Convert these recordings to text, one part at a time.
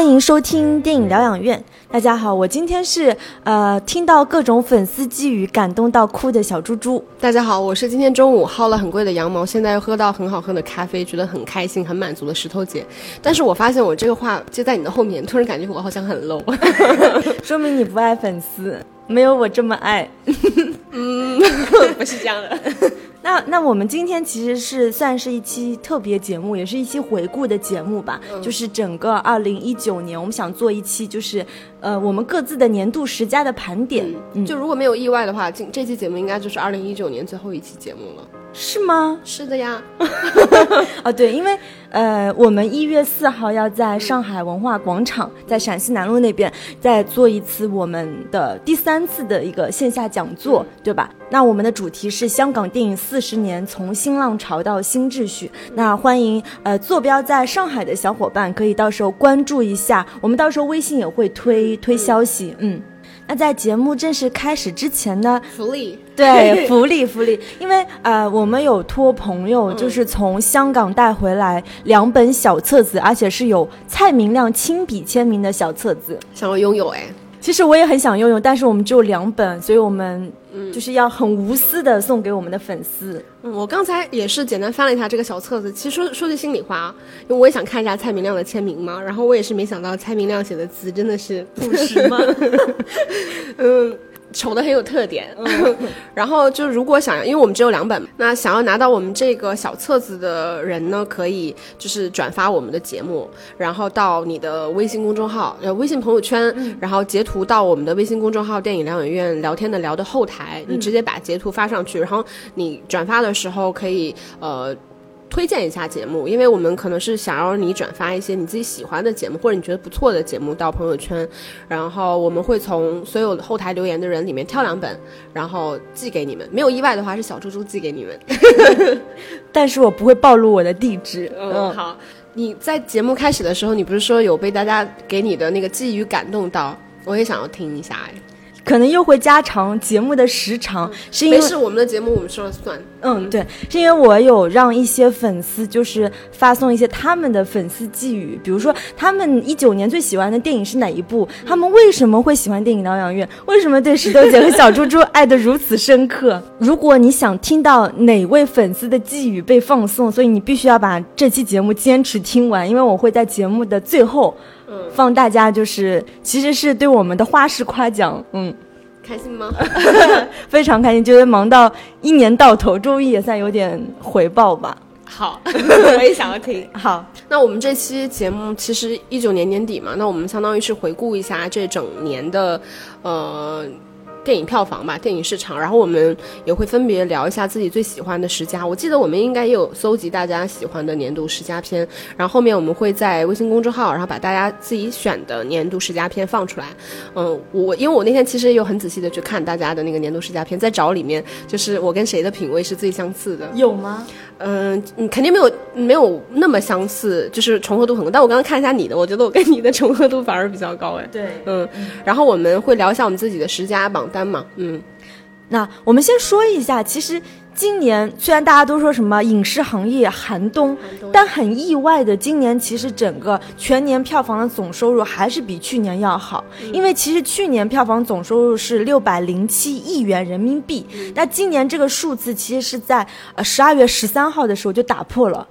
欢迎收听电影疗养院。大家好，我今天是呃听到各种粉丝寄语感动到哭的小猪猪。大家好，我是今天中午薅了很贵的羊毛，现在又喝到很好喝的咖啡，觉得很开心、很满足的石头姐。但是我发现我这个话接在你的后面，突然感觉我好像很 low，说明你不爱粉丝，没有我这么爱。嗯，不是这样的。那那我们今天其实是算是一期特别节目，也是一期回顾的节目吧。就是整个二零一九年，我们想做一期，就是呃我们各自的年度十佳的盘点。就如果没有意外的话，今这期节目应该就是二零一九年最后一期节目了。是吗？是的呀。啊，对，因为呃，我们一月四号要在上海文化广场，在陕西南路那边再做一次我们的第三次的一个线下讲座，对吧？那我们的主题是香港电影四十年，从新浪潮到新秩序。那欢迎呃坐标在上海的小伙伴可以到时候关注一下，我们到时候微信也会推推消息，嗯。那在节目正式开始之前呢，福利对福利福利，因为呃我们有托朋友就是从香港带回来两本小册子，而且是有蔡明亮亲笔签名的小册子，想要拥有哎。其实我也很想拥有，但是我们只有两本，所以我们就是要很无私的送给我们的粉丝。嗯，我刚才也是简单翻了一下这个小册子，其实说说句心里话啊，因为我也想看一下蔡明亮的签名嘛，然后我也是没想到蔡明亮写的字真的是朴实吗？嗯。丑的很有特点，然后就如果想要，因为我们只有两本，那想要拿到我们这个小册子的人呢，可以就是转发我们的节目，然后到你的微信公众号、呃微信朋友圈，然后截图到我们的微信公众号“电影疗养院聊天的聊”的后台，你直接把截图发上去，然后你转发的时候可以呃。推荐一下节目，因为我们可能是想要你转发一些你自己喜欢的节目，或者你觉得不错的节目到朋友圈，然后我们会从所有后台留言的人里面挑两本，然后寄给你们。没有意外的话，是小猪猪寄给你们，但是我不会暴露我的地址。嗯，好。你在节目开始的时候，你不是说有被大家给你的那个寄语感动到？我也想要听一下哎。可能又会加长节目的时长，是因为是我们的节目我们说了算。嗯，对，是因为我有让一些粉丝就是发送一些他们的粉丝寄语，比如说他们一九年最喜欢的电影是哪一部，他们为什么会喜欢电影疗养院，为什么对石头姐和小猪猪爱得如此深刻。如果你想听到哪位粉丝的寄语被放送，所以你必须要把这期节目坚持听完，因为我会在节目的最后。放大家就是，其实是对我们的花式夸奖，嗯，开心吗？非常开心，觉得忙到一年到头，终于也算有点回报吧。好，我也想要听。好，那我们这期节目其实一九年年底嘛，那我们相当于是回顾一下这整年的，呃。电影票房吧，电影市场，然后我们也会分别聊一下自己最喜欢的十佳。我记得我们应该也有搜集大家喜欢的年度十佳片，然后后面我们会在微信公众号，然后把大家自己选的年度十佳片放出来。嗯，我因为我那天其实也有很仔细的去看大家的那个年度十佳片，在找里面就是我跟谁的品味是最相似的。有吗？嗯，你肯定没有没有那么相似，就是重合度很高。但我刚刚看一下你的，我觉得我跟你的重合度反而比较高哎。对，嗯，然后我们会聊一下我们自己的十佳榜单嘛，嗯。那我们先说一下，其实今年虽然大家都说什么影视行业寒冬，但很意外的，今年其实整个全年票房的总收入还是比去年要好。因为其实去年票房总收入是六百零七亿元人民币，那今年这个数字其实是在呃十二月十三号的时候就打破了，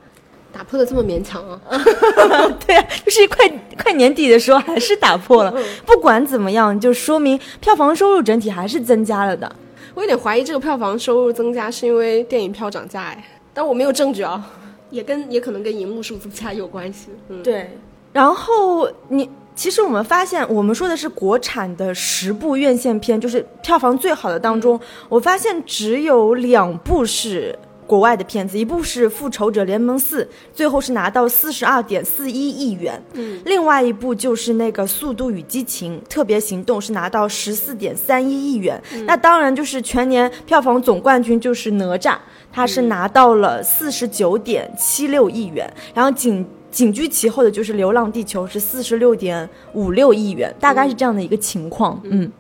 打破的这么勉强啊？对啊，就是快快年底的时候还是打破了。不管怎么样，就说明票房收入整体还是增加了的。我有点怀疑这个票房收入增加是因为电影票涨价哎，但我没有证据啊，也跟也可能跟银幕数增加有关系。嗯，对。然后你其实我们发现，我们说的是国产的十部院线片，就是票房最好的当中，我发现只有两部是。国外的片子，一部是《复仇者联盟四》，最后是拿到四十二点四一亿元。嗯，另外一部就是那个《速度与激情：特别行动》，是拿到十四点三一亿元。那当然就是全年票房总冠军就是哪吒，它是拿到了四十九点七六亿元。然后紧紧居其后的就是《流浪地球》，是四十六点五六亿元，大概是这样的一个情况。嗯，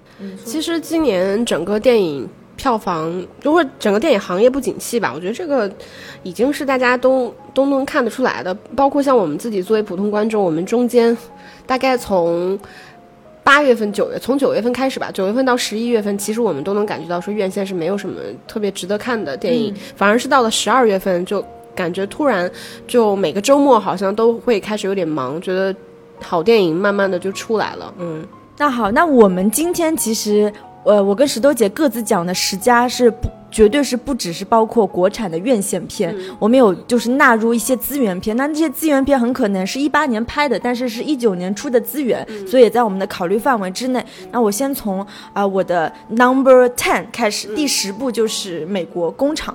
其实今年整个电影。票房，就或者整个电影行业不景气吧。我觉得这个已经是大家都都能看得出来的。包括像我们自己作为普通观众，我们中间大概从八月份、九月，从九月份开始吧，九月份到十一月份，其实我们都能感觉到说院线是没有什么特别值得看的电影，反而是到了十二月份，就感觉突然就每个周末好像都会开始有点忙，觉得好电影慢慢的就出来了。嗯，那好，那我们今天其实。呃，我跟石头姐各自讲的十佳是不，绝对是不只是包括国产的院线片，我们有就是纳入一些资源片。那这些资源片很可能是一八年拍的，但是是一九年出的资源，所以也在我们的考虑范围之内。那我先从啊我的 number ten 开始，第十部就是《美国工厂》。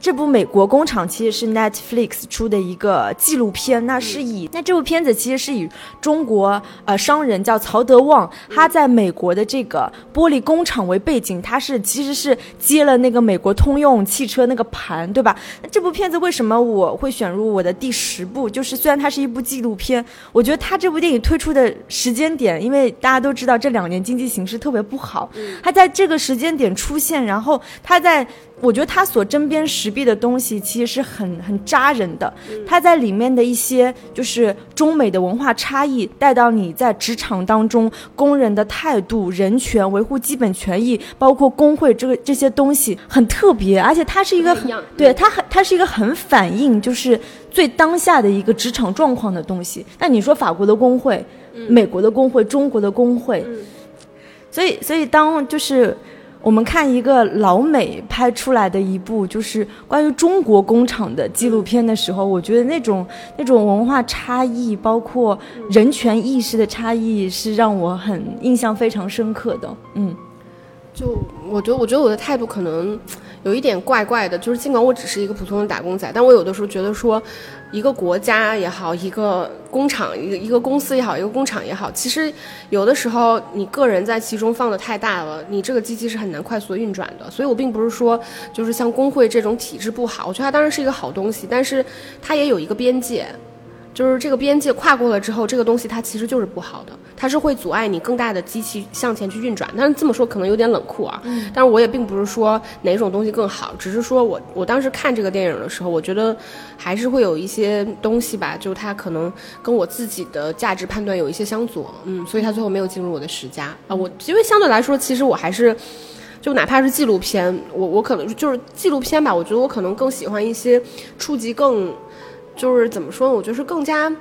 这部《美国工厂》其实是 Netflix 出的一个纪录片，那是以那这部片子其实是以中国呃商人叫曹德旺，他在美国的这个玻璃工厂为背景，他是其实是接了那个美国通用汽车那个盘，对吧？那这部片子为什么我会选入我的第十部？就是虽然它是一部纪录片，我觉得它这部电影推出的时间点，因为大家都知道这两年经济形势特别不好，它在这个时间点出现，然后它在。我觉得他所针砭时弊的东西其实是很很扎人的，他在里面的一些就是中美的文化差异带到你在职场当中工人的态度、人权维护基本权益，包括工会这个这些东西很特别，而且它是一个很对它很它是一个很反映就是最当下的一个职场状况的东西。那你说法国的工会、美国的工会、中国的工会，所以所以当就是。我们看一个老美拍出来的一部就是关于中国工厂的纪录片的时候，我觉得那种那种文化差异，包括人权意识的差异，是让我很印象非常深刻的。嗯，就我觉得，我觉得我的态度可能有一点怪怪的，就是尽管我只是一个普通的打工仔，但我有的时候觉得说。一个国家也好，一个工厂，一个一个公司也好，一个工厂也好，其实有的时候你个人在其中放的太大了，你这个机器是很难快速运转的。所以我并不是说，就是像工会这种体制不好，我觉得它当然是一个好东西，但是它也有一个边界。就是这个边界跨过了之后，这个东西它其实就是不好的，它是会阻碍你更大的机器向前去运转。但是这么说可能有点冷酷啊，但是我也并不是说哪种东西更好，只是说我我当时看这个电影的时候，我觉得还是会有一些东西吧，就它可能跟我自己的价值判断有一些相左，嗯，所以它最后没有进入我的十佳啊。我因为相对来说，其实我还是就哪怕是纪录片，我我可能就是纪录片吧，我觉得我可能更喜欢一些触及更。就是怎么说呢？我觉得是更加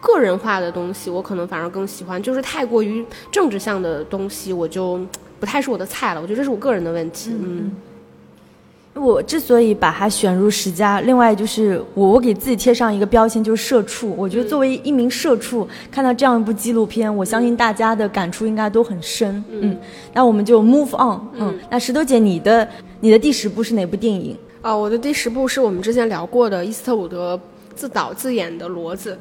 个人化的东西，我可能反而更喜欢。就是太过于政治向的东西，我就不太是我的菜了。我觉得这是我个人的问题。嗯，我之所以把它选入十佳，另外就是我我给自己贴上一个标签，就是社畜。我觉得作为一名社畜，看到这样一部纪录片，我相信大家的感触应该都很深。嗯，那我们就 move on。嗯，那石头姐，你的你的第十部是哪部电影？啊，我的第十部是我们之前聊过的伊斯特伍德。自导自演的骡子。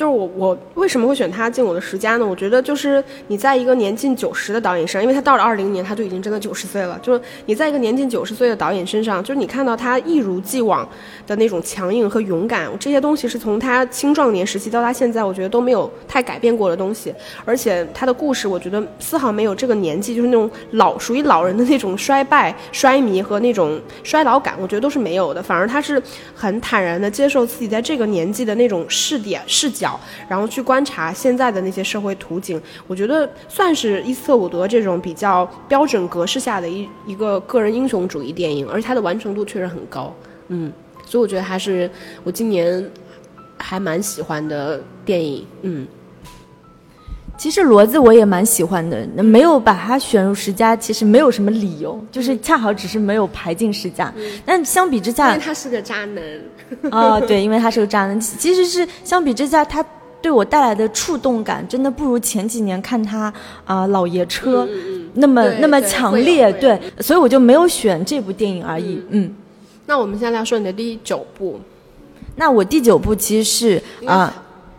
就是我，我为什么会选他进我的十佳呢？我觉得就是你在一个年近九十的导演身上，因为他到了二零年，他就已经真的九十岁了。就是你在一个年近九十岁的导演身上，就是你看到他一如既往的那种强硬和勇敢，这些东西是从他青壮年时期到他现在，我觉得都没有太改变过的东西。而且他的故事，我觉得丝毫没有这个年纪就是那种老属于老人的那种衰败、衰迷和那种衰老感，我觉得都是没有的。反而他是很坦然的接受自己在这个年纪的那种视点、视角。然后去观察现在的那些社会图景，我觉得算是伊斯特伍德这种比较标准格式下的一一个个人英雄主义电影，而且它的完成度确实很高，嗯，所以我觉得还是我今年还蛮喜欢的电影，嗯。其实骡子我也蛮喜欢的，没有把它选入十佳，其实没有什么理由，就是恰好只是没有排进十佳。但相比之下，因为他是个渣男。啊，对，因为他是个渣男。其实是相比之下，他对我带来的触动感，真的不如前几年看他啊老爷车那么那么强烈。对，所以我就没有选这部电影而已。嗯，那我们现在来说你的第九部。那我第九部其实是啊。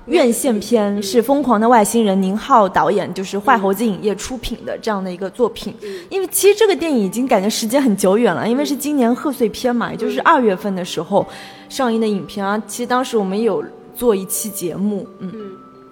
院线片是《疯狂的外星人》，宁浩导演，就是坏猴子影业出品的这样的一个作品。因为其实这个电影已经感觉时间很久远了，因为是今年贺岁片嘛，也就是二月份的时候上映的影片啊。其实当时我们有做一期节目，嗯，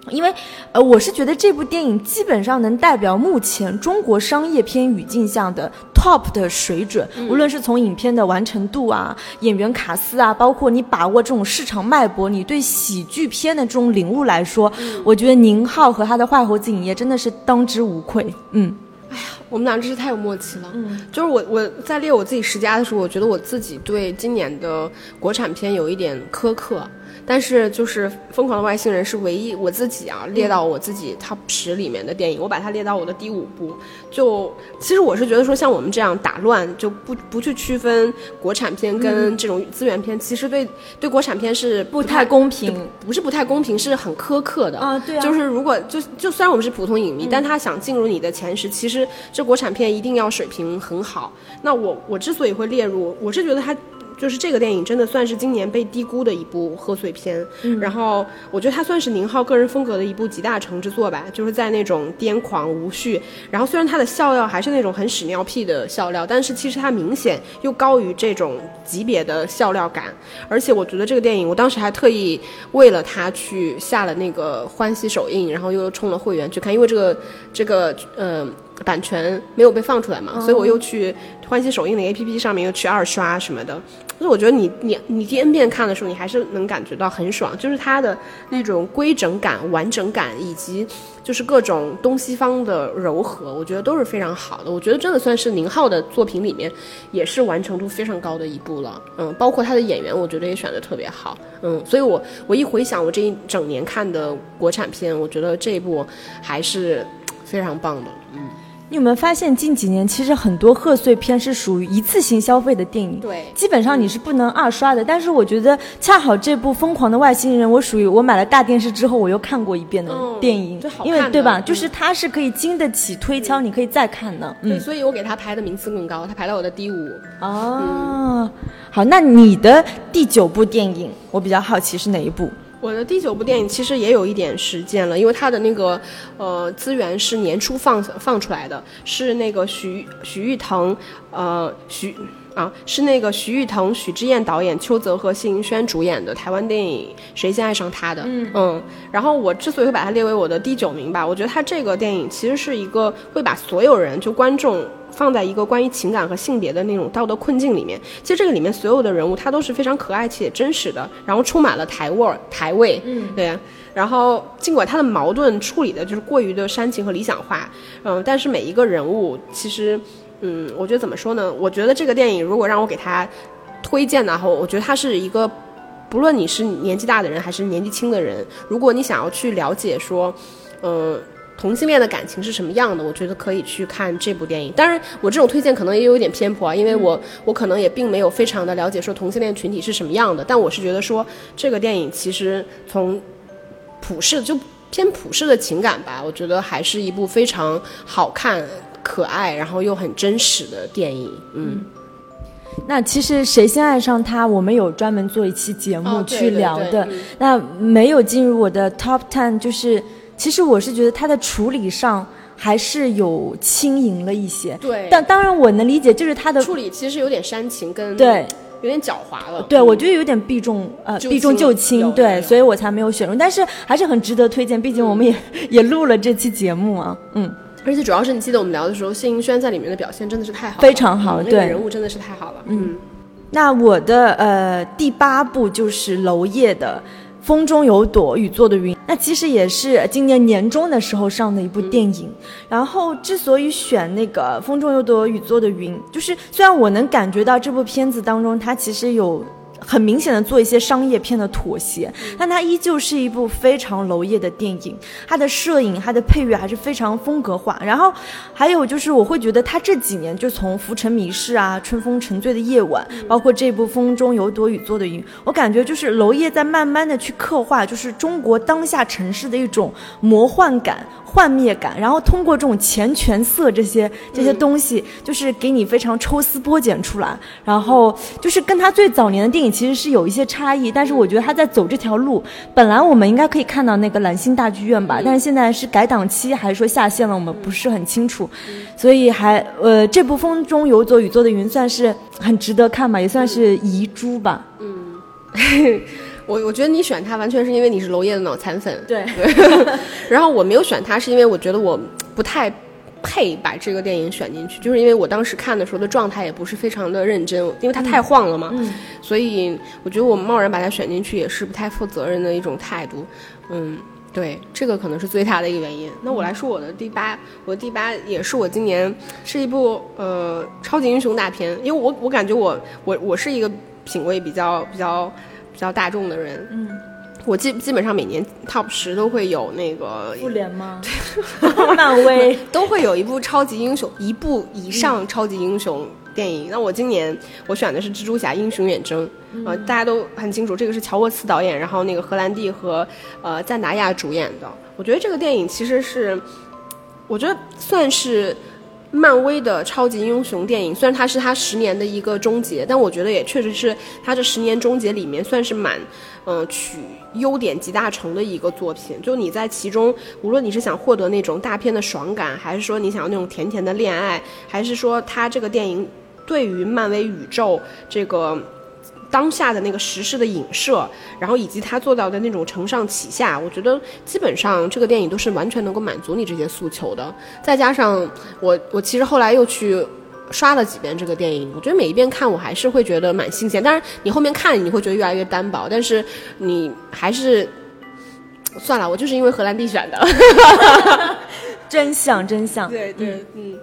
因为，呃，我是觉得这部电影基本上能代表目前中国商业片语境下的 top 的水准，无论是从影片的完成度啊、演员卡司啊，包括你把握这种市场脉搏，你对喜剧片的这种领悟来说，我觉得宁浩和他的坏猴子影业真的是当之无愧。嗯，哎呀，我们俩真是太有默契了。嗯，就是我我在列我自己十佳的时候，我觉得我自己对今年的国产片有一点苛刻。但是就是《疯狂的外星人》是唯一我自己啊列到我自己 top 十里面的电影，我把它列到我的第五部。就其实我是觉得说，像我们这样打乱就不不去区分国产片跟这种资源片，其实对对国产片是不太公平，不是不太公平，是很苛刻的啊。对啊，就是如果就就虽然我们是普通影迷，但他想进入你的前十，其实这国产片一定要水平很好。那我我之所以会列入，我是觉得它。就是这个电影真的算是今年被低估的一部贺岁片，然后我觉得它算是宁浩个人风格的一部集大成之作吧。就是在那种癫狂无序，然后虽然它的笑料还是那种很屎尿屁的笑料，但是其实它明显又高于这种级别的笑料感。而且我觉得这个电影，我当时还特意为了它去下了那个欢喜首映，然后又充了会员去看，因为这个这个呃。版权没有被放出来嘛，所以我又去欢喜首映的 A P P 上面又去二刷什么的。所以我觉得你你你第 N 遍看的时候，你还是能感觉到很爽，就是它的那种规整感、完整感，以及就是各种东西方的柔和，我觉得都是非常好的。我觉得真的算是宁浩的作品里面也是完成度非常高的一部了。嗯，包括他的演员，我觉得也选的特别好。嗯，所以我我一回想我这一整年看的国产片，我觉得这一部还是非常棒的。嗯。你有没有发现近几年其实很多贺岁片是属于一次性消费的电影？对，基本上你是不能二刷的。但是我觉得恰好这部《疯狂的外星人》，我属于我买了大电视之后我又看过一遍的电影，因为对吧？就是它是可以经得起推敲，你可以再看的。嗯，所以我给它排的名次更高，它排到我的第五。哦，好，那你的第九部电影，我比较好奇是哪一部？我的第九部电影其实也有一点时间了，因为它的那个呃资源是年初放放出来的，是那个徐徐誉滕，呃徐啊是那个徐誉滕、许之燕导演，邱泽和谢盈萱主演的台湾电影《谁先爱上他》的，嗯嗯，然后我之所以会把它列为我的第九名吧，我觉得它这个电影其实是一个会把所有人就观众。放在一个关于情感和性别的那种道德困境里面，其实这个里面所有的人物他都是非常可爱且真实的，然后充满了台味儿、台味，嗯，对。然后尽管他的矛盾处理的就是过于的煽情和理想化，嗯，但是每一个人物其实，嗯，我觉得怎么说呢？我觉得这个电影如果让我给他推荐的话，我觉得它是一个，不论你是年纪大的人还是年纪轻的人，如果你想要去了解说，嗯。同性恋的感情是什么样的？我觉得可以去看这部电影。当然，我这种推荐可能也有点偏颇啊，因为我我可能也并没有非常的了解说同性恋群体是什么样的。但我是觉得说这个电影其实从普世就偏普世的情感吧，我觉得还是一部非常好看、可爱，然后又很真实的电影。嗯，那其实谁先爱上他，我们有专门做一期节目去聊的。那没有进入我的 top ten，就是。其实我是觉得他的处理上还是有轻盈了一些，对。但当然我能理解，就是他的处理其实有点煽情，跟对有点狡猾了。对，我觉得有点避重呃避重就轻，对，所以我才没有选中。但是还是很值得推荐，毕竟我们也也录了这期节目啊，嗯。而且主要是你记得我们聊的时候，谢盈萱在里面的表现真的是太好，非常好，对，人物真的是太好了。嗯。那我的呃第八部就是娄烨的。风中有朵雨做的云，那其实也是今年年中的时候上的一部电影。然后之所以选那个风中有朵雨做的云，就是虽然我能感觉到这部片子当中，它其实有。很明显的做一些商业片的妥协，但它依旧是一部非常娄烨的电影。它的摄影、它的配乐还是非常风格化。然后还有就是，我会觉得他这几年就从《浮沉迷事》啊，《春风沉醉的夜晚》，包括这部《风中有朵雨做的云》，我感觉就是娄烨在慢慢的去刻画，就是中国当下城市的一种魔幻感。幻灭感，然后通过这种钱权色这些这些东西，就是给你非常抽丝剥茧出来，然后就是跟他最早年的电影其实是有一些差异，但是我觉得他在走这条路，本来我们应该可以看到那个蓝星大剧院吧，但是现在是改档期还是说下线了，我们不是很清楚，所以还呃这部风中有朵雨做的云算是很值得看吧，也算是遗珠吧。嗯，我我觉得你选他完全是因为你是娄烨的脑残粉，对，然后我没有选他是因为我觉得我不太配把这个电影选进去，就是因为我当时看的时候的状态也不是非常的认真，因为它太晃了嘛，嗯所以我觉得我贸然把它选进去也是不太负责任的一种态度，嗯。对，这个可能是最大的一个原因。那我来说我的第八，我的第八也是我今年是一部呃超级英雄大片，因为我我感觉我我我是一个品味比较比较比较大众的人，嗯，我基基本上每年 top 十都会有那个复联吗？漫威 都会有一部超级英雄，一部以上超级英雄电影。那我今年我选的是《蜘蛛侠：英雄远征》啊、大家都很清楚，这个是乔沃茨导演，然后那个荷兰弟和呃赞达亚主演的。我觉得这个电影其实是，我觉得算是。漫威的超级英雄电影，虽然它是它十年的一个终结，但我觉得也确实是它这十年终结里面算是蛮，嗯、取优点集大成的一个作品。就你在其中，无论你是想获得那种大片的爽感，还是说你想要那种甜甜的恋爱，还是说它这个电影对于漫威宇宙这个当下的那个时事的影射，然后以及他做到的那种承上启下，我觉得基本上这个电影都是完全能够满足你这些诉求的。再加上我，我其实后来又去刷了几遍这个电影，我觉得每一遍看我还是会觉得蛮新鲜。当然，你后面看你会觉得越来越单薄，但是你还是算了，我就是因为荷兰弟选的。真相真相。对对，嗯，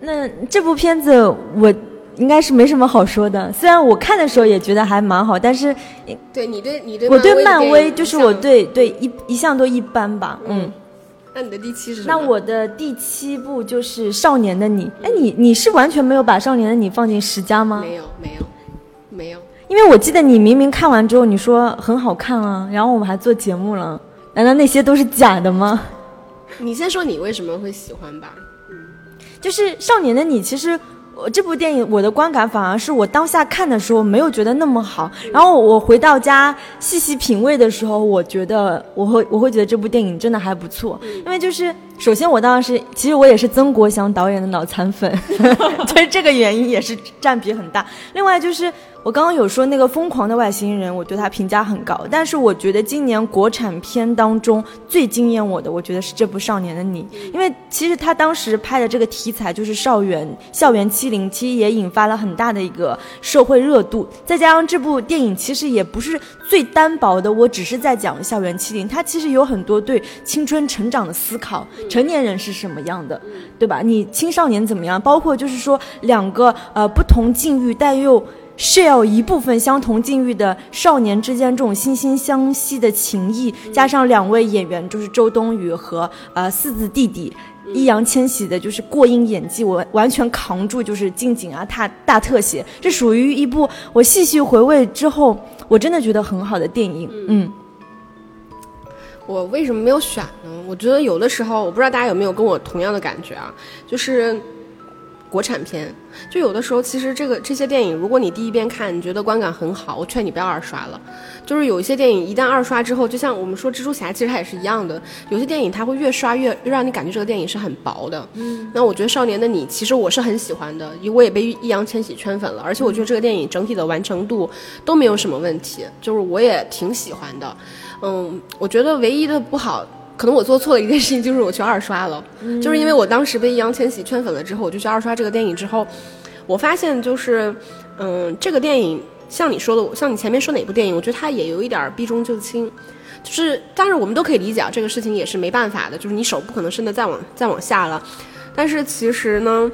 那这部片子我应该是没什么好说的，虽然我看的时候也觉得还蛮好，但是对你对你对我对漫威就是我，对对一一向都一般吧，嗯。那你的第七是什么？那我的第七部就是《少年的你》，哎，你你是完全没有把《少年的你》放进十佳吗？没有没有没有。因为我记得你明明看完之后你说很好看啊，然后我们还做节目了，难道那些都是假的吗？你先说你为什么会喜欢吧。就是《少年的你》，其实我这部电影我的观感反而是我当下看的时候没有觉得那么好，然后我回到家细细品味的时候，我觉得我会我会觉得这部电影真的还不错，因为就是首先我当时其实我也是曾国祥导演的脑残粉，就是这个原因也是占比很大。另外就是我刚刚有说那个《疯狂的外星人》，我对他评价很高，但是我觉得今年国产片当中最惊艳我的，我觉得是这部《少年的你》，因为其实他当时拍的这个题材就是校园校园欺凌，其实也引发了很大的一个社会热度。再加上这部电影其实也不是最单薄的，我只是在讲校园欺凌，它其实有很多对青春成长的思考，成年人是什么样的，对吧？你青少年怎么样？包括就是说两个呃不同境遇但又 share 一部分相同境遇的少年之间这种惺惺相惜的情谊，加上两位演员就是周冬雨和呃四字弟弟。易烊千玺的就是过硬演技，我完全扛住，就是近景啊、大大特写，这属于一部我细细回味之后，我真的觉得很好的电影。嗯，我为什么没有选呢？我觉得有的时候，我不知道大家有没有跟我同样的感觉啊，就是国产片，就有的时候其实这个这些电影，如果你第一遍看你觉得观感很好，我劝你不要二刷了。就是有一些电影一旦二刷之后，就像我们说蜘蛛侠，其实它也是一样的，有些电影它会越刷越越让你感觉这个电影是很薄的。嗯，那我觉得《少年的你》其实我是很喜欢的，因为我也被易烊千玺圈粉了，而且我觉得这个电影整体的完成度都没有什么问题，就是我也挺喜欢的。嗯，我觉得唯一的不好，可能我做错了一件事情，就是我去二刷了，就是因为我当时被易烊千玺圈粉了之后，我就去二刷这个电影之后，我发现就是，嗯，这个电影像你说的，像你前面说哪部电影，我觉得它也有一点避重就轻。就是，当然我们都可以理解啊，这个事情也是没办法的，就是你手不可能伸得再往再往下了。但是其实呢，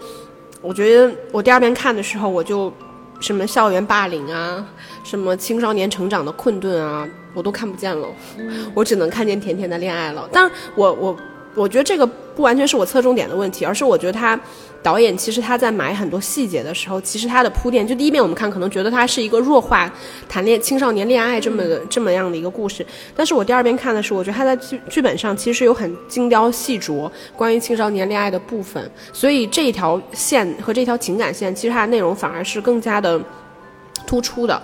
我觉得我第二遍看的时候，我就什么校园霸凌啊，什么青少年成长的困顿啊，我都看不见了，我只能看见甜甜的恋爱了。但，我我我觉得这个不完全是我侧重点的问题，而是我觉得他导演其实他在埋很多细节的时候，其实他的铺垫，就第一遍我们看可能觉得他是一个弱化谈恋青少年恋爱这么的、这么样的一个故事，但是我第二遍看的时候，我觉得他在剧剧本上其实有很精雕细琢关于青少年恋爱的部分，所以这一条线和这条情感线，其实它的内容反而是更加的突出的。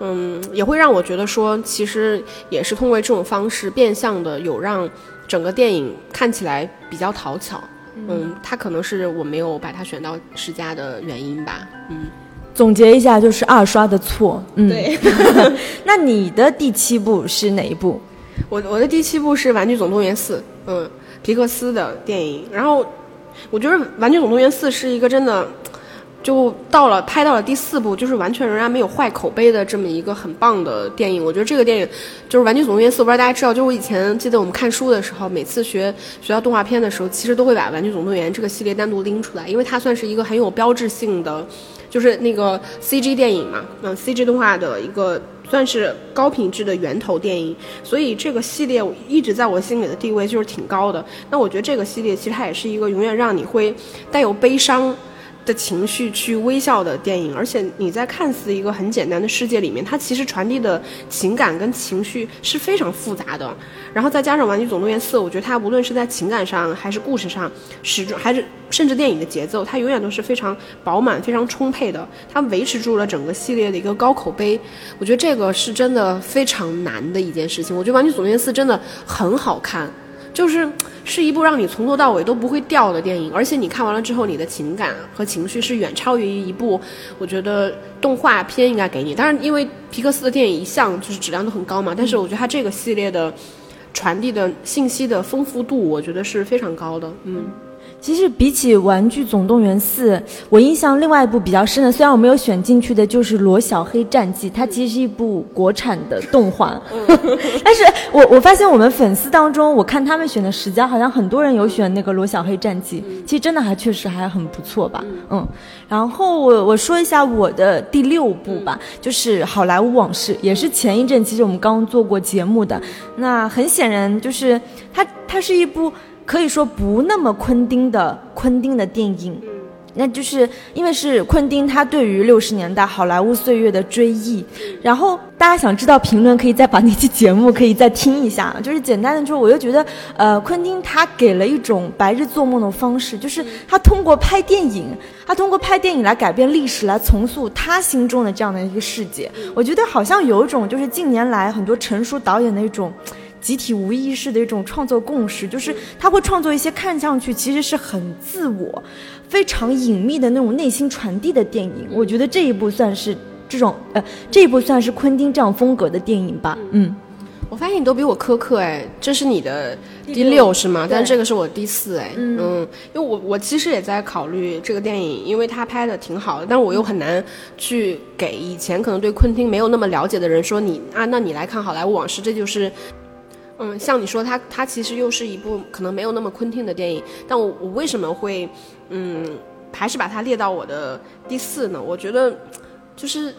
嗯，也会让我觉得说，其实也是通过这种方式变相的有让整个电影看起来比较讨巧。嗯，它可能是我没有把它选到十佳的原因吧。嗯，总结一下，就是二刷的错。嗯，对。那你的第七部是哪一部？我我的第七部是《玩具总动员四》，嗯，皮克斯的电影。然后，我觉得《玩具总动员四》是一个真的。就到了拍到了第四部，就是完全仍然没有坏口碑的这么一个很棒的电影。我觉得这个电影就是《玩具总动员四》，我不知道大家知道，就是我以前记得我们看书的时候，每次学学到动画片的时候，其实都会把《玩具总动员》这个系列单独拎出来，因为它算是一个很有标志性的，就是那个 CG 电影嘛，嗯，CG 动画的一个算是高品质的源头电影，所以这个系列一直在我心里的地位就是挺高的。那我觉得这个系列其实它也是一个永远让你会带有悲伤。的情绪去微笑的电影，而且你在看似一个很简单的世界里面，它其实传递的情感跟情绪是非常复杂的。然后再加上《玩具总动员四》，我觉得它无论是在情感上，还是故事上，始终还是甚至电影的节奏，它永远都是非常饱满、非常充沛的。它维持住了整个系列的一个高口碑。我觉得这个是真的非常难的一件事情。我觉得《玩具总动员四》真的很好看。就是是一部让你从头到尾都不会掉的电影，而且你看完了之后，你的情感和情绪是远超于一部我觉得动画片应该给你。当然，因为皮克斯的电影一向就是质量都很高嘛，但是我觉得它这个系列的传递的信息的丰富度，我觉得是非常高的。嗯。其实比起《玩具总动员四》，我印象另外一部比较深的，虽然我没有选进去的，就是《罗小黑战记》，它其实是一部国产的动画。但是我我发现我们粉丝当中，我看他们选的十佳，好像很多人有选那个《罗小黑战记》，其实真的还确实还很不错吧。嗯，然后我我说一下我的第六部吧，就是《好莱坞往事》，也是前一阵其实我们刚做过节目的。那很显然就是它它是一部。可以说不那么昆汀的昆汀的电影，那就是因为是昆汀他对于六十年代好莱坞岁月的追忆。然后大家想知道评论，可以再把那期节目可以再听一下。就是简单的说，我就觉得，呃，昆汀他给了一种白日做梦的方式，就是他通过拍电影，他通过拍电影来改变历史，来重塑他心中的这样的一个世界。我觉得好像有一种就是近年来很多成熟导演的一种。集体无意识的一种创作共识，就是他会创作一些看上去其实是很自我、非常隐秘的那种内心传递的电影。我觉得这一部算是这种呃，这一部算是昆汀这样风格的电影吧。嗯，我发现你都比我苛刻哎，这是你的第六是吗？但这个是我第四哎。嗯，因为我我其实也在考虑这个电影，因为他拍的挺好的，但我又很难去给以前可能对昆汀没有那么了解的人说你啊，那你来看《好莱坞往事》，这就是。嗯，像你说，它它其实又是一部可能没有那么昆汀的电影，但我我为什么会，嗯，还是把它列到我的第四呢？我觉得，就是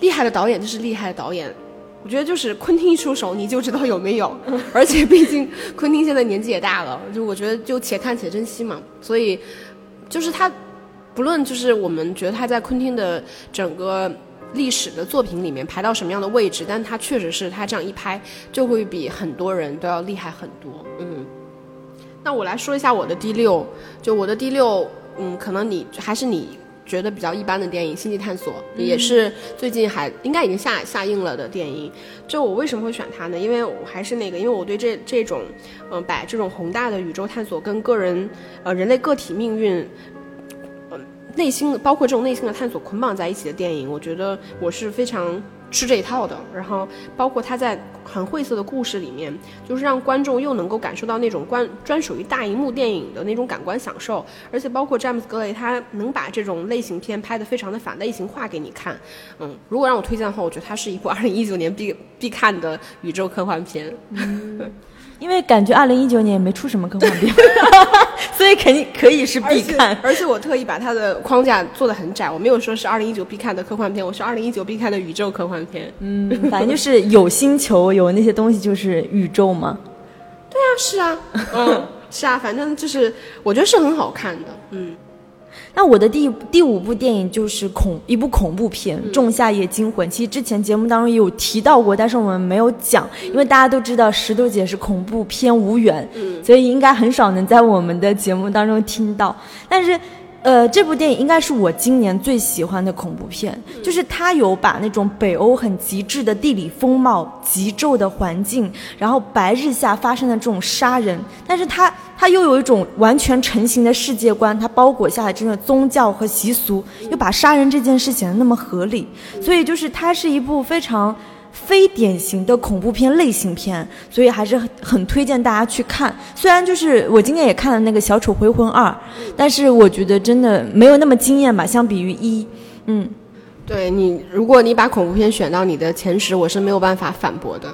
厉害的导演就是厉害的导演，我觉得就是昆汀一出手你就知道有没有，而且毕竟昆汀现在年纪也大了，就我觉得就且看且珍惜嘛，所以就是他，不论就是我们觉得他在昆汀的整个。历史的作品里面排到什么样的位置？但他确实是他这样一拍，就会比很多人都要厉害很多。嗯，那我来说一下我的第六，就我的第六，嗯，可能你还是你觉得比较一般的电影《星际探索》，也是最近还应该已经下下映了的电影。就我为什么会选它呢？因为我还是那个，因为我对这这种，嗯，把这种宏大的宇宙探索跟个人，呃，人类个体命运。内心的包括这种内心的探索捆绑在一起的电影，我觉得我是非常吃这一套的。然后包括他在很晦涩的故事里面，就是让观众又能够感受到那种关专属于大荧幕电影的那种感官享受。而且包括詹姆斯·格雷，他能把这种类型片拍得非常的反类型化给你看。嗯，如果让我推荐的话，我觉得它是一部二零一九年必必看的宇宙科幻片。因为感觉二零一九年也没出什么科幻片，所以肯定可以是必看。而且我特意把它的框架做的很窄，我没有说是二零一九必看的科幻片，我是二零一九必看的宇宙科幻片。嗯，反正就是有星球，有那些东西，就是宇宙嘛。对啊，是啊，嗯，是啊，反正就是我觉得是很好看的，嗯。那我的第第五部电影就是恐一部恐怖片《仲夏夜惊魂》。其实之前节目当中也有提到过，但是我们没有讲，因为大家都知道石头姐是恐怖片无缘，所以应该很少能在我们的节目当中听到。但是。呃，这部电影应该是我今年最喜欢的恐怖片，就是它有把那种北欧很极致的地理风貌、极昼的环境，然后白日下发生的这种杀人，但是它它又有一种完全成型的世界观，它包裹下来这种宗教和习俗，又把杀人这件事显得那么合理，所以就是它是一部非常非典型的恐怖片类型片，所以还是很很推荐大家去看。虽然就是我今天也看了那个《小丑回魂二》，但是我觉得真的没有那么惊艳吧，相比于一，嗯。对你，如果你把恐怖片选到你的前十，我是没有办法反驳的，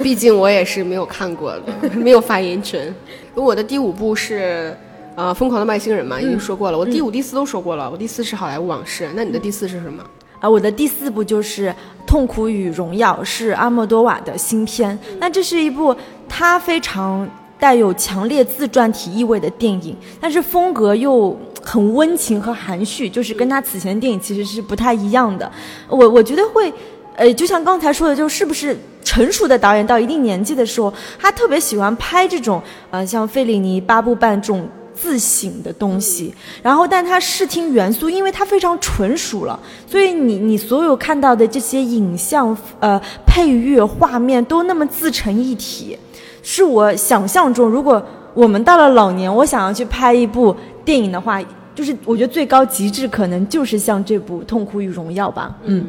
毕竟我也是没有看过的，没有发言权。我的第五部是，呃，《疯狂的外星人》嘛，已经说过了。我第五、第四都说过了，我第四是《好莱坞往事》。那你的第四是什么？啊，我的第四部就是《痛苦与荣耀》，是阿莫多瓦的新片。那这是一部他非常带有强烈自传体意味的电影，但是风格又。很温情和含蓄，就是跟他此前的电影其实是不太一样的。我我觉得会，呃，就像刚才说的，就是不是成熟的导演到一定年纪的时候，他特别喜欢拍这种，呃，像费里尼、巴布半这种自省的东西。然后，但它视听元素，因为它非常纯熟了，所以你你所有看到的这些影像、呃，配乐、画面都那么自成一体。是我想象中，如果我们到了老年，我想要去拍一部。电影的话，就是我觉得最高极致可能就是像这部《痛苦与荣耀》吧。嗯，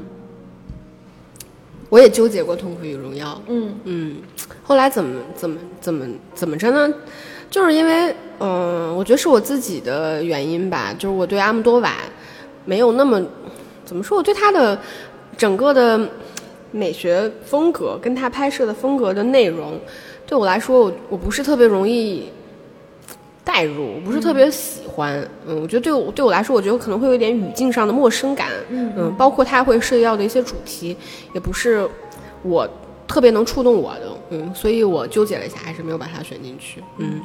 我也纠结过《痛苦与荣耀》。嗯嗯，后来怎么怎么怎么怎么着呢？就是因为嗯，我觉得是我自己的原因吧。就是我对阿姆多瓦没有那么怎么说，我对他的整个的美学风格跟他拍摄的风格的内容，对我来说，我我不是特别容易。代入我不是特别喜欢，嗯，我觉得对我对我来说，我觉得可能会有一点语境上的陌生感，嗯，包括他会涉及到的一些主题，也不是我特别能触动我的，嗯，所以我纠结了一下，还是没有把它选进去，嗯，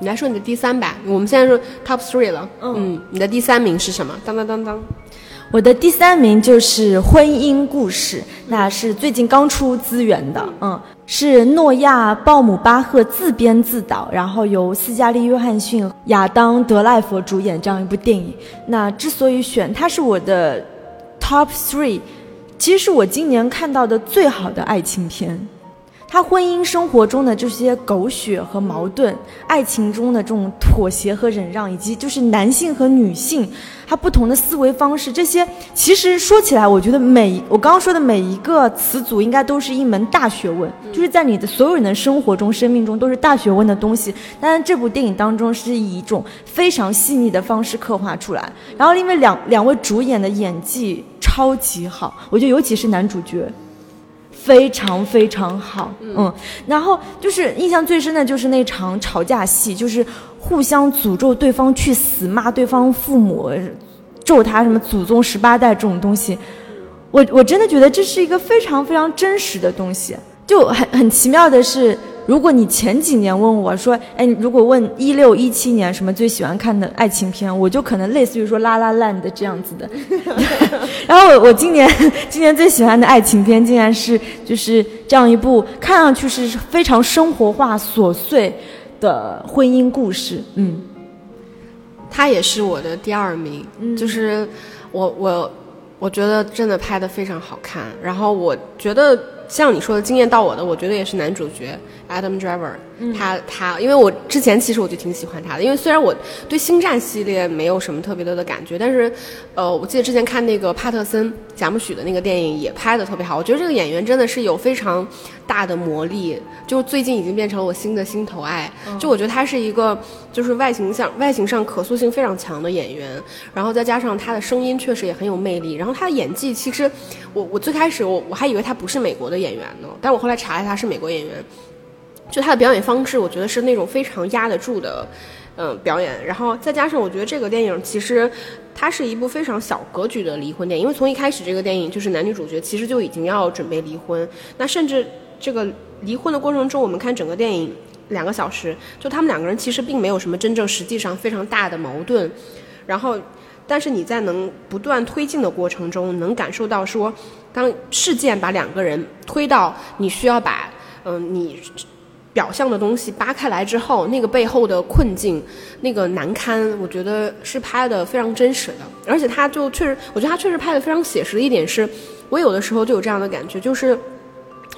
你来说你的第三吧，我们现在说 top three 了，嗯，你的第三名是什么？当当当当。我的第三名就是《婚姻故事》，那是最近刚出资源的，嗯，是诺亚·鲍姆巴赫自编自导，然后由斯嘉丽·约翰逊、亚当·德赖佛主演这样一部电影。那之所以选它是我的 top three，其实是我今年看到的最好的爱情片。他婚姻生活中的这些狗血和矛盾，爱情中的这种妥协和忍让，以及就是男性和女性他不同的思维方式，这些其实说起来，我觉得每我刚刚说的每一个词组，应该都是一门大学问，就是在你的所有人的生活中、生命中都是大学问的东西。但是这部电影当中是以一种非常细腻的方式刻画出来，然后因为两两位主演的演技超级好，我觉得尤其是男主角。非常非常好，嗯，然后就是印象最深的就是那场吵架戏，就是互相诅咒对方去死，骂对方父母，咒他什么祖宗十八代这种东西，我我真的觉得这是一个非常非常真实的东西，就很很奇妙的是。如果你前几年问我说，哎，如果问一六一七年什么最喜欢看的爱情片，我就可能类似于说《拉拉烂》的这样子的。然后我我今年 今年最喜欢的爱情片，竟然是就是这样一部看上去是非常生活化琐碎的婚姻故事。嗯，他也是我的第二名，就是我我我觉得真的拍的非常好看，然后我觉得。像你说的惊艳到我的，我觉得也是男主角 Adam Driver，他他，因为我之前其实我就挺喜欢他的，因为虽然我对星战系列没有什么特别多的感觉，但是，呃，我记得之前看那个帕特森贾木许的那个电影也拍的特别好，我觉得这个演员真的是有非常大的魔力，就最近已经变成了我新的心头爱，就我觉得他是一个就是外形上外形上可塑性非常强的演员，然后再加上他的声音确实也很有魅力，然后他的演技其实我我最开始我我还以为他不是美国的。演员呢？但我后来查了一下，是美国演员。就他的表演方式，我觉得是那种非常压得住的，嗯，表演。然后再加上，我觉得这个电影其实它是一部非常小格局的离婚电影，因为从一开始这个电影就是男女主角其实就已经要准备离婚。那甚至这个离婚的过程中，我们看整个电影两个小时，就他们两个人其实并没有什么真正实际上非常大的矛盾。然后。但是你在能不断推进的过程中，能感受到说，当事件把两个人推到你需要把嗯你表象的东西扒开来之后，那个背后的困境、那个难堪，我觉得是拍的非常真实的。而且他就确实，我觉得他确实拍的非常写实的一点是，我有的时候就有这样的感觉，就是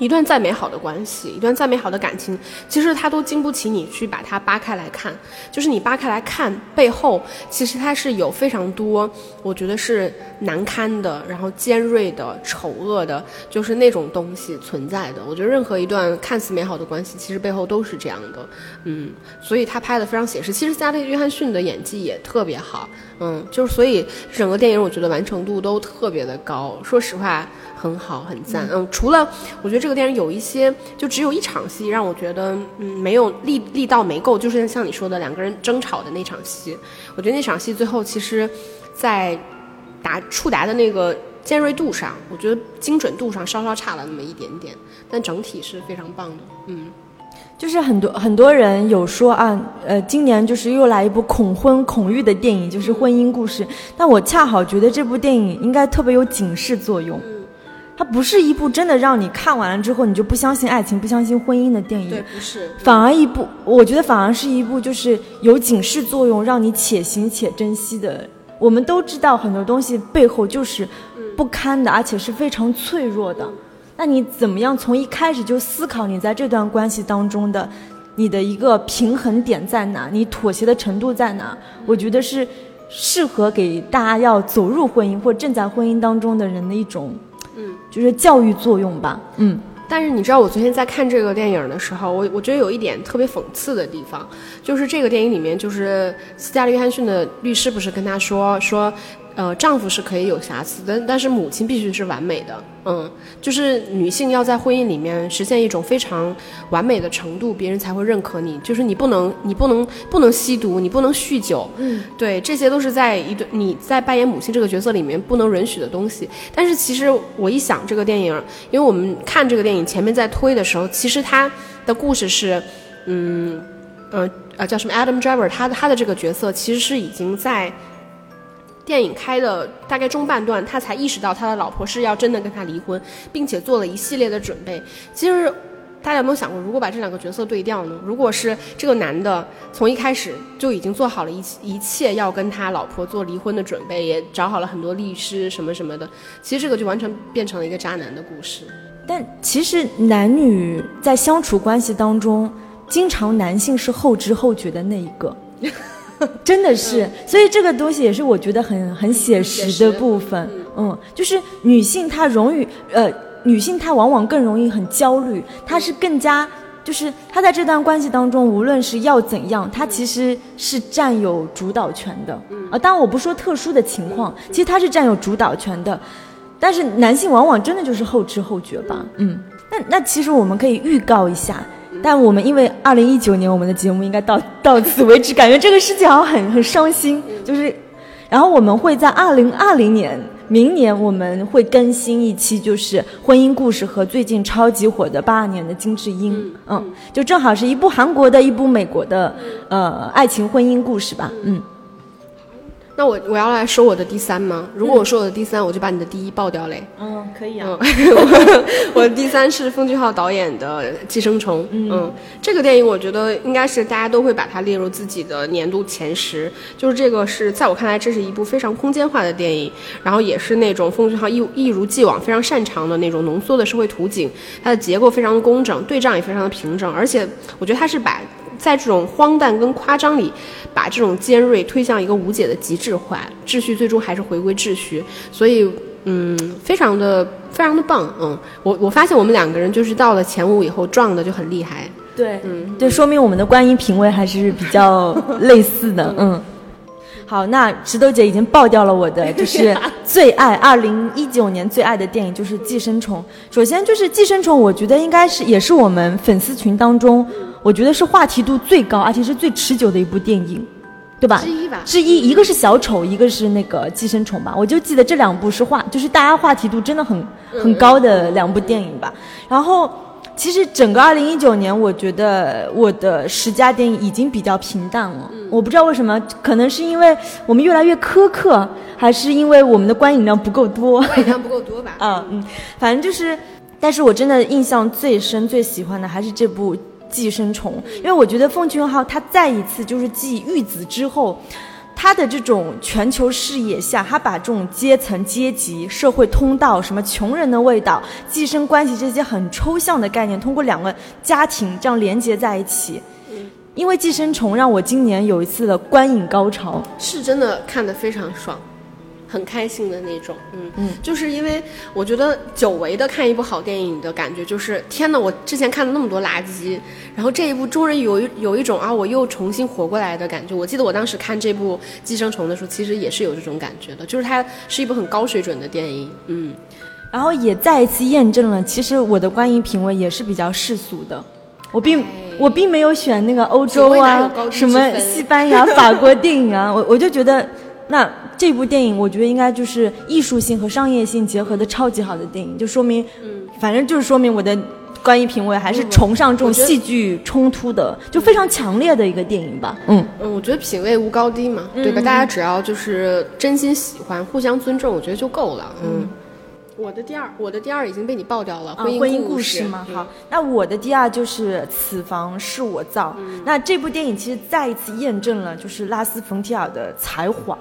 一段再美好的关系，一段再美好的感情，其实它都经不起你去把它扒开来看。就是你扒开来看，背后其实它是有非常多，我觉得是难堪的，然后尖锐的、丑恶的，就是那种东西存在的。我觉得任何一段看似美好的关系，其实背后都是这样的。嗯，所以他拍的非常写实。其实加利约翰逊的演技也特别好。嗯，就是所以整个电影我觉得完成度都特别的高。说实话。很好，很赞。嗯，除了我觉得这个电影有一些，就只有一场戏让我觉得，嗯，没有力力道没够，就是像你说的两个人争吵的那场戏。我觉得那场戏最后其实，在达触达的那个尖锐度上，我觉得精准度上稍稍差了那么一点点，但整体是非常棒的。嗯，就是很多很多人有说啊，呃，今年就是又来一部恐婚恐育的电影，就是婚姻故事。但我恰好觉得这部电影应该特别有警示作用。它不是一部真的让你看完了之后你就不相信爱情、不相信婚姻的电影，对，不是，反而一部，我觉得反而是一部就是有警示作用，让你且行且珍惜的。我们都知道很多东西背后就是不堪的，而且是非常脆弱的。那你怎么样从一开始就思考你在这段关系当中的你的一个平衡点在哪，你妥协的程度在哪？我觉得是适合给大家要走入婚姻或正在婚姻当中的人的一种。就是教育作用吧，嗯。但是你知道，我昨天在看这个电影的时候，我我觉得有一点特别讽刺的地方，就是这个电影里面，就是斯嘉丽·约翰逊的律师不是跟他说说。呃，丈夫是可以有瑕疵的，但是母亲必须是完美的。嗯，就是女性要在婚姻里面实现一种非常完美的程度，别人才会认可你。就是你不能，你不能，不能吸毒，你不能酗酒。嗯，对，这些都是在一对你在扮演母亲这个角色里面不能允许的东西。但是其实我一想这个电影，因为我们看这个电影前面在推的时候，其实他的故事是，嗯，呃呃，叫什么 Adam Driver，他的他的这个角色其实是已经在。电影开的大概中半段，他才意识到他的老婆是要真的跟他离婚，并且做了一系列的准备。其实，大家有没有想过，如果把这两个角色对调呢？如果是这个男的从一开始就已经做好了一一切要跟他老婆做离婚的准备，也找好了很多律师什么什么的，其实这个就完全变成了一个渣男的故事。但其实男女在相处关系当中，经常男性是后知后觉的那一个。真的是，所以这个东西也是我觉得很很写实的部分。嗯，就是女性她容易，呃，女性她往往更容易很焦虑，她是更加，就是她在这段关系当中，无论是要怎样，她其实是占有主导权的。啊，当然我不说特殊的情况，其实她是占有主导权的，但是男性往往真的就是后知后觉吧。嗯，那那其实我们可以预告一下。但我们因为二零一九年我们的节目应该到 到此为止，感觉这个事情好像很很伤心。就是，然后我们会在二零二零年明年我们会更新一期，就是婚姻故事和最近超级火的八二年的金智英，嗯，就正好是一部韩国的一部美国的呃爱情婚姻故事吧，嗯。那我我要来说我的第三吗？如果我说我的第三，我就把你的第一爆掉嘞。嗯，可以啊。我的第三是奉俊昊导演的《寄生虫》。嗯，这个电影我觉得应该是大家都会把它列入自己的年度前十。就是这个是在我看来，这是一部非常空间化的电影，然后也是那种奉俊昊一一如既往非常擅长的那种浓缩的社会图景。它的结构非常的工整，对仗也非常的平整，而且我觉得它是把。在这种荒诞跟夸张里，把这种尖锐推向一个无解的极致化，秩序最终还是回归秩序，所以嗯，非常的非常的棒，嗯，我我发现我们两个人就是到了前五以后撞的就很厉害，对，嗯，对，说明我们的观影品味还是比较类似的，嗯。好，那石头姐已经爆掉了我的，就是最爱二零一九年最爱的电影就是《寄生虫》。首先就是《寄生虫》，我觉得应该是也是我们粉丝群当中，我觉得是话题度最高，而且是最持久的一部电影，对吧？之一吧。之一，一个是小丑，一个是那个寄生虫吧。我就记得这两部是话，就是大家话题度真的很很高的两部电影吧。然后。其实整个二零一九年，我觉得我的十佳电影已经比较平淡了。我不知道为什么，可能是因为我们越来越苛刻，还是因为我们的观影量不够多？观影量不够多吧？啊 嗯，反正就是，但是我真的印象最深、最喜欢的还是这部《寄生虫》，因为我觉得奉俊昊他再一次就是继《玉子》之后。他的这种全球视野下，他把这种阶层、阶级、社会通道、什么穷人的味道、寄生关系这些很抽象的概念，通过两个家庭这样连接在一起。因为《寄生虫》让我今年有一次的观影高潮，是真的看得非常爽。很开心的那种，嗯。嗯，就是因为我觉得久违的看一部好电影的感觉，就是天呐，我之前看了那么多垃圾，然后这一部终于有一有一种啊，我又重新活过来的感觉。我记得我当时看这部《寄生虫》的时候，其实也是有这种感觉的，就是它是一部很高水准的电影，嗯，然后也再一次验证了，其实我的观影品味也是比较世俗的，我并我并没有选那个欧洲啊，什么西班牙、法国电影啊，我我就觉得那。这部电影我觉得应该就是艺术性和商业性结合的超级好的电影，就说明，嗯，反正就是说明我的观影品味还是崇尚这种戏剧冲突的，就非常强烈的一个电影吧。嗯嗯，我觉得品味无高低嘛，对吧？大家只要就是真心喜欢，互相尊重，我觉得就够了。嗯，我的第二，我的第二已经被你爆掉了，婚姻故事吗？好，那我的第二就是《此房是我造》。那这部电影其实再一次验证了就是拉斯冯提尔的才华。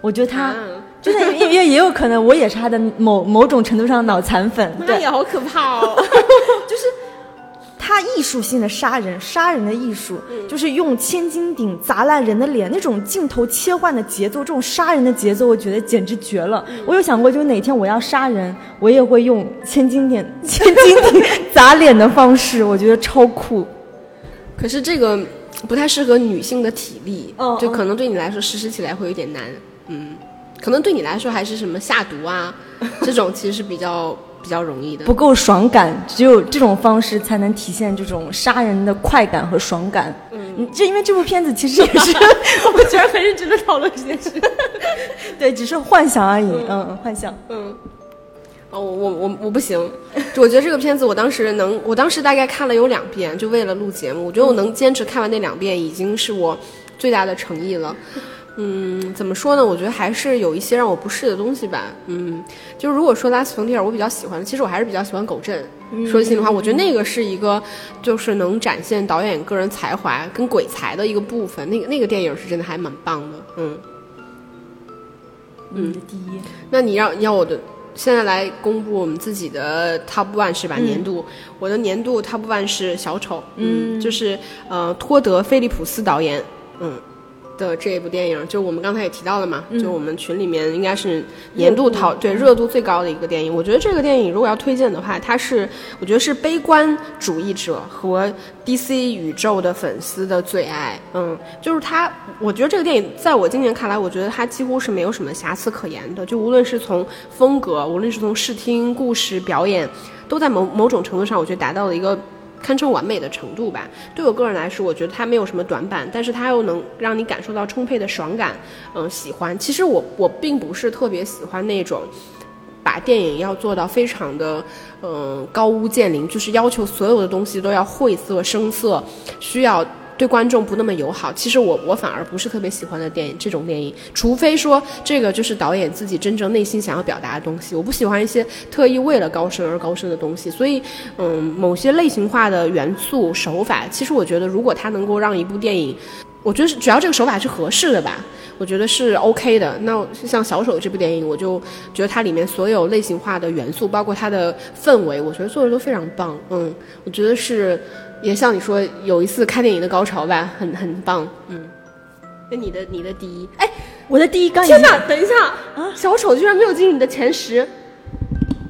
我觉得他，就是因为也有可能我也是他的某某种程度上的脑残粉，对，好可怕哦。就是他艺术性的杀人，杀人的艺术，就是用千斤顶砸烂人的脸，那种镜头切换的节奏，这种杀人的节奏，我觉得简直绝了。我有想过，就哪天我要杀人，我也会用千斤顶、千斤顶砸脸的方式，我觉得超酷。可是这个不太适合女性的体力，就可能对你来说实施起来会有点难。嗯，可能对你来说还是什么下毒啊，这种其实是比较比较容易的，不够爽感，只有这种方式才能体现这种杀人的快感和爽感。嗯，这因为这部片子其实也是，我们居然很认真的讨论这件事，对，只是幻想而已，嗯，幻想，嗯，哦，我我我我不行，我觉得这个片子我当时能，我当时大概看了有两遍，就为了录节目，我觉得我能坚持看完那两遍，已经是我最大的诚意了。嗯，怎么说呢？我觉得还是有一些让我不适的东西吧。嗯，就是如果说拉斯冯提尔，我比较喜欢的，其实我还是比较喜欢狗镇。说心里话，我觉得那个是一个，就是能展现导演个人才华跟鬼才的一个部分。那个那个电影是真的还蛮棒的。嗯，嗯，第一。那你要要我的现在来公布我们自己的 Top One 是吧？年度我的年度 Top One 是小丑。嗯，就是呃托德菲利普斯导演。嗯。的这一部电影，就我们刚才也提到了嘛，就我们群里面应该是年度讨对热度最高的一个电影。我觉得这个电影如果要推荐的话，它是我觉得是悲观主义者和 DC 宇宙的粉丝的最爱。嗯，就是它，我觉得这个电影在我今年看来，我觉得它几乎是没有什么瑕疵可言的。就无论是从风格，无论是从视听、故事、表演，都在某某种程度上，我觉得达到了一个。堪称完美的程度吧。对我个人来说，我觉得它没有什么短板，但是它又能让你感受到充沛的爽感。嗯，喜欢。其实我我并不是特别喜欢那种，把电影要做到非常的嗯高屋建瓴，就是要求所有的东西都要晦涩生涩，需要。对观众不那么友好，其实我我反而不是特别喜欢的电影这种电影，除非说这个就是导演自己真正内心想要表达的东西。我不喜欢一些特意为了高深而高深的东西，所以嗯，某些类型化的元素手法，其实我觉得如果它能够让一部电影，我觉得只要这个手法是合适的吧，我觉得是 OK 的。那像小丑这部电影，我就觉得它里面所有类型化的元素，包括它的氛围，我觉得做的都非常棒。嗯，我觉得是。也像你说，有一次看电影的高潮吧，很很棒，嗯。那你的你的第一，哎，我的第一刚，天哪！等一下啊，小丑居然没有进入你的前十，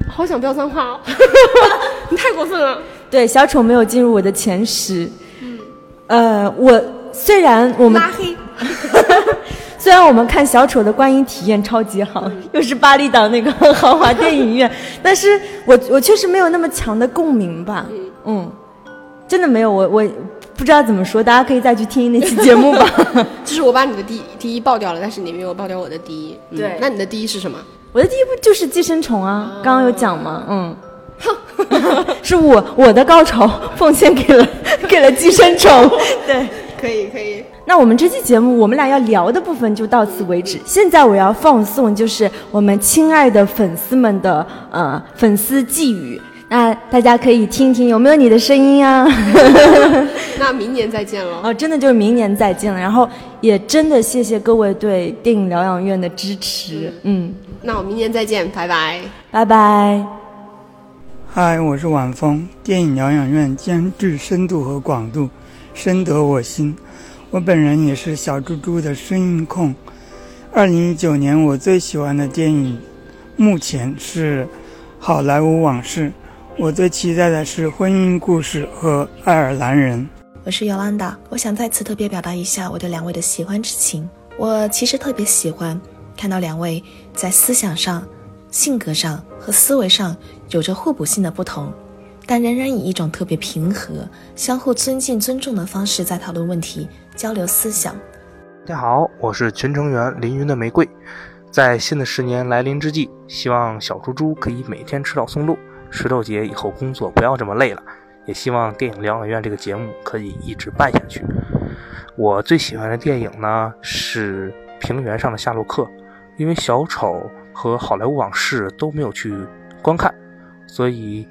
好想飙脏话哦！你太过分了。对，小丑没有进入我的前十。嗯。呃，我虽然我们拉黑，虽然我们看小丑的观影体验超级好，又是巴厘岛那个豪华电影院，但是我我确实没有那么强的共鸣吧。嗯。真的没有，我我不知道怎么说，大家可以再去听那期节目吧。就是我把你的第第一爆掉了，但是你没有爆掉我的第一。对，那你的第一是什么？我的第一部就是《寄生虫》啊，刚刚有讲吗？嗯，是我我的高潮奉献给了给了《寄生虫》。对，可以可以。那我们这期节目我们俩要聊的部分就到此为止。现在我要放送就是我们亲爱的粉丝们的呃粉丝寄语。那大家可以听听有没有你的声音啊？那明年再见了。哦，真的就是明年再见了。然后也真的谢谢各位对电影疗养院的支持。嗯，那我明年再见，拜拜，拜拜。嗨，我是晚风。电影疗养院兼具深度和广度，深得我心。我本人也是小猪猪的声音控。二零一九年我最喜欢的电影，目前是《好莱坞往事》。我最期待的是《婚姻故事》和《爱尔兰人》。我是尤兰达，我想在此特别表达一下我对两位的喜欢之情。我其实特别喜欢看到两位在思想上、性格上和思维上有着互补性的不同，但仍然以一种特别平和、相互尊敬、尊重的方式在讨论问题、交流思想。大家好，我是群成员凌云的玫瑰。在新的十年来临之际，希望小猪猪可以每天吃到松露。石头姐以后工作不要这么累了，也希望电影疗养院这个节目可以一直办下去。我最喜欢的电影呢是《平原上的夏洛克》，因为小丑和好莱坞往事都没有去观看，所以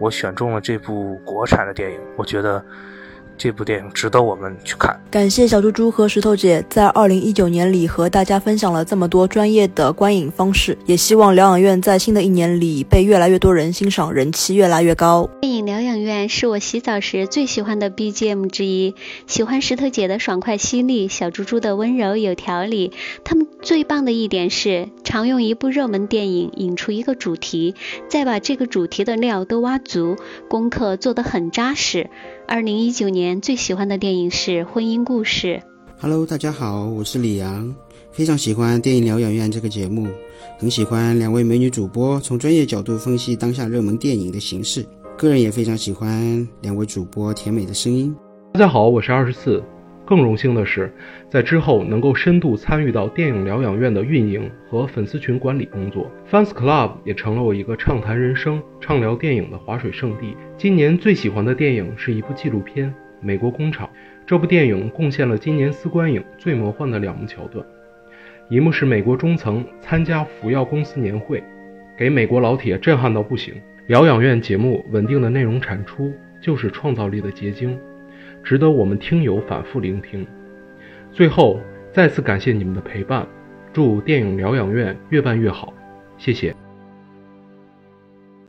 我选中了这部国产的电影。我觉得。这部电影值得我们去看。感谢小猪猪和石头姐在二零一九年里和大家分享了这么多专业的观影方式，也希望疗养院在新的一年里被越来越多人欣赏，人气越来越高。电影疗养院是我洗澡时最喜欢的 BGM 之一，喜欢石头姐的爽快犀利，小猪猪的温柔有条理。他们最棒的一点是，常用一部热门电影引出一个主题，再把这个主题的料都挖足，功课做得很扎实。二零一九年最喜欢的电影是《婚姻故事》。Hello，大家好，我是李阳，非常喜欢电影疗养院这个节目，很喜欢两位美女主播从专业角度分析当下热门电影的形式，个人也非常喜欢两位主播甜美的声音。大家好，我是二十四。更荣幸的是，在之后能够深度参与到电影疗养院的运营和粉丝群管理工作，Fans Club 也成了我一个畅谈人生、畅聊电影的划水圣地。今年最喜欢的电影是一部纪录片《美国工厂》，这部电影贡献了今年司观影最魔幻的两幕桥段，一幕是美国中层参加福耀公司年会，给美国老铁震撼到不行。疗养院节目稳定的内容产出就是创造力的结晶。值得我们听友反复聆听。最后，再次感谢你们的陪伴，祝电影疗养院越办越好，谢谢。